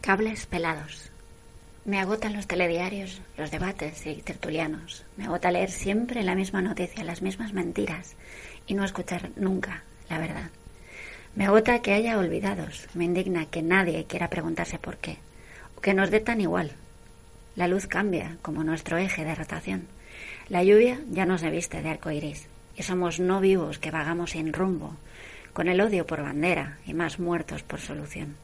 Cables pelados. Me agotan los telediarios, los debates y tertulianos. Me agota leer siempre la misma noticia, las mismas mentiras y no escuchar nunca la verdad. Me agota que haya olvidados. Me indigna que nadie quiera preguntarse por qué. O que nos dé tan igual. La luz cambia como nuestro eje de rotación. La lluvia ya nos viste de arco iris y somos no vivos que vagamos sin rumbo, con el odio por bandera y más muertos por solución.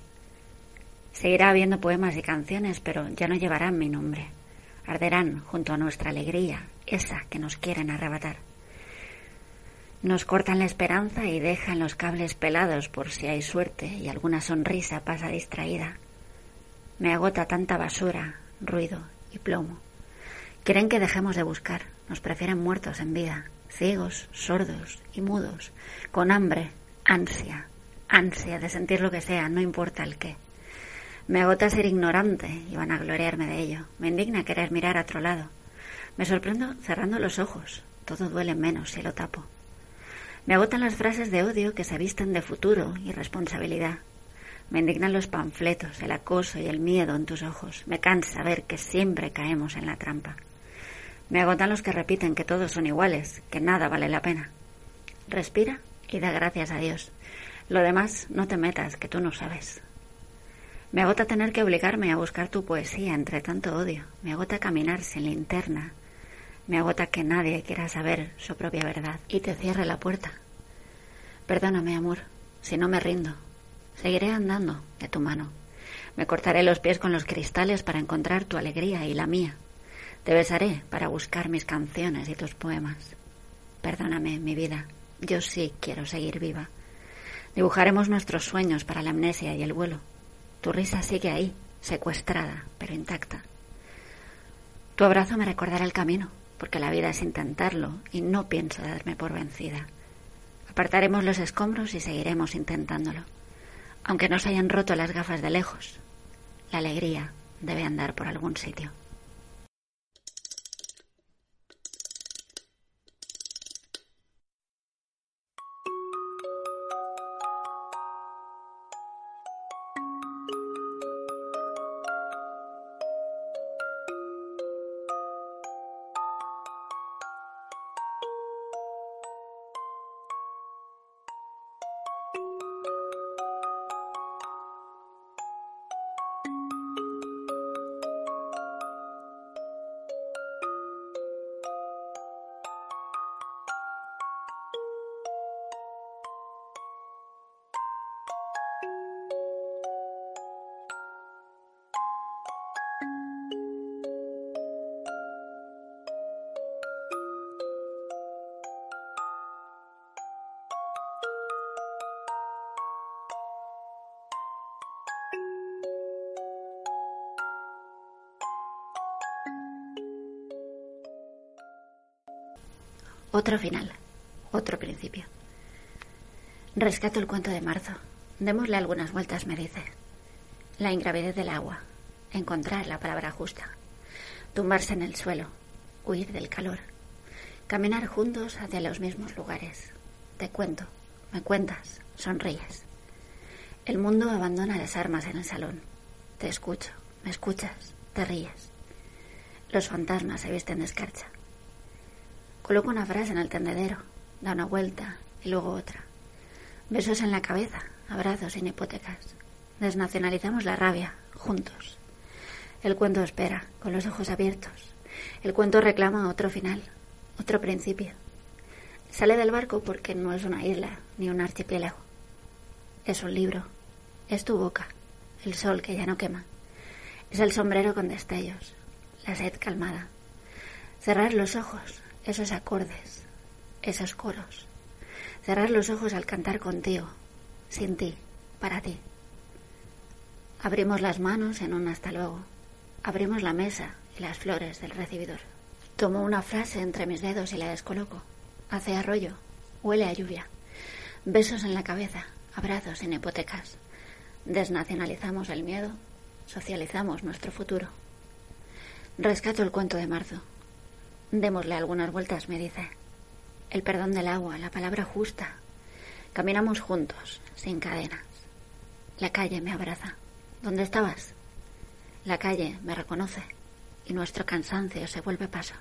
Seguirá habiendo poemas y canciones, pero ya no llevarán mi nombre. Arderán junto a nuestra alegría, esa que nos quieren arrebatar. Nos cortan la esperanza y dejan los cables pelados por si hay suerte y alguna sonrisa pasa distraída. Me agota tanta basura, ruido y plomo. Quieren que dejemos de buscar, nos prefieren muertos en vida, ciegos, sordos y mudos, con hambre, ansia, ansia de sentir lo que sea, no importa el qué. Me agota ser ignorante y van a gloriarme de ello. Me indigna querer mirar a otro lado. Me sorprendo cerrando los ojos. Todo duele menos si lo tapo. Me agotan las frases de odio que se visten de futuro y responsabilidad. Me indignan los panfletos, el acoso y el miedo en tus ojos. Me cansa ver que siempre caemos en la trampa. Me agotan los que repiten que todos son iguales, que nada vale la pena. Respira y da gracias a Dios. Lo demás no te metas, que tú no sabes. Me agota tener que obligarme a buscar tu poesía entre tanto odio. Me agota caminar sin linterna. Me agota que nadie quiera saber su propia verdad y te cierre la puerta. Perdóname, amor, si no me rindo. Seguiré andando de tu mano. Me cortaré los pies con los cristales para encontrar tu alegría y la mía. Te besaré para buscar mis canciones y tus poemas. Perdóname, mi vida. Yo sí quiero seguir viva. Dibujaremos nuestros sueños para la amnesia y el vuelo. Tu risa sigue ahí, secuestrada, pero intacta. Tu abrazo me recordará el camino, porque la vida es intentarlo y no pienso darme por vencida. Apartaremos los escombros y seguiremos intentándolo. Aunque nos hayan roto las gafas de lejos, la alegría debe andar por algún sitio. Otro final, otro principio. Rescato el cuento de marzo. Démosle algunas vueltas, me dice. La ingravidez del agua, encontrar la palabra justa, tumbarse en el suelo, huir del calor, caminar juntos hacia los mismos lugares. Te cuento, me cuentas, sonríes. El mundo abandona las armas en el salón. Te escucho, me escuchas, te ríes. Los fantasmas se visten de escarcha. Coloco una frase en el tendedero, da una vuelta y luego otra. Besos en la cabeza, abrazos sin hipotecas. Desnacionalizamos la rabia, juntos. El cuento espera, con los ojos abiertos. El cuento reclama otro final, otro principio. Sale del barco porque no es una isla ni un archipiélago. Es un libro. Es tu boca, el sol que ya no quema. Es el sombrero con destellos, la sed calmada. Cerrar los ojos, esos acordes, esos coros. Cerrar los ojos al cantar contigo, sin ti, para ti. Abrimos las manos en un hasta luego, Abrimos la mesa y las flores del recibidor. Tomo una frase entre mis dedos y la descoloco. Hace arroyo, huele a lluvia. Besos en la cabeza, abrazos en hipotecas. Desnacionalizamos el miedo, socializamos nuestro futuro. Rescato el cuento de marzo. Démosle algunas vueltas, me dice. El perdón del agua, la palabra justa. Caminamos juntos, sin cadenas. La calle me abraza. ¿Dónde estabas? La calle me reconoce y nuestro cansancio se vuelve paso.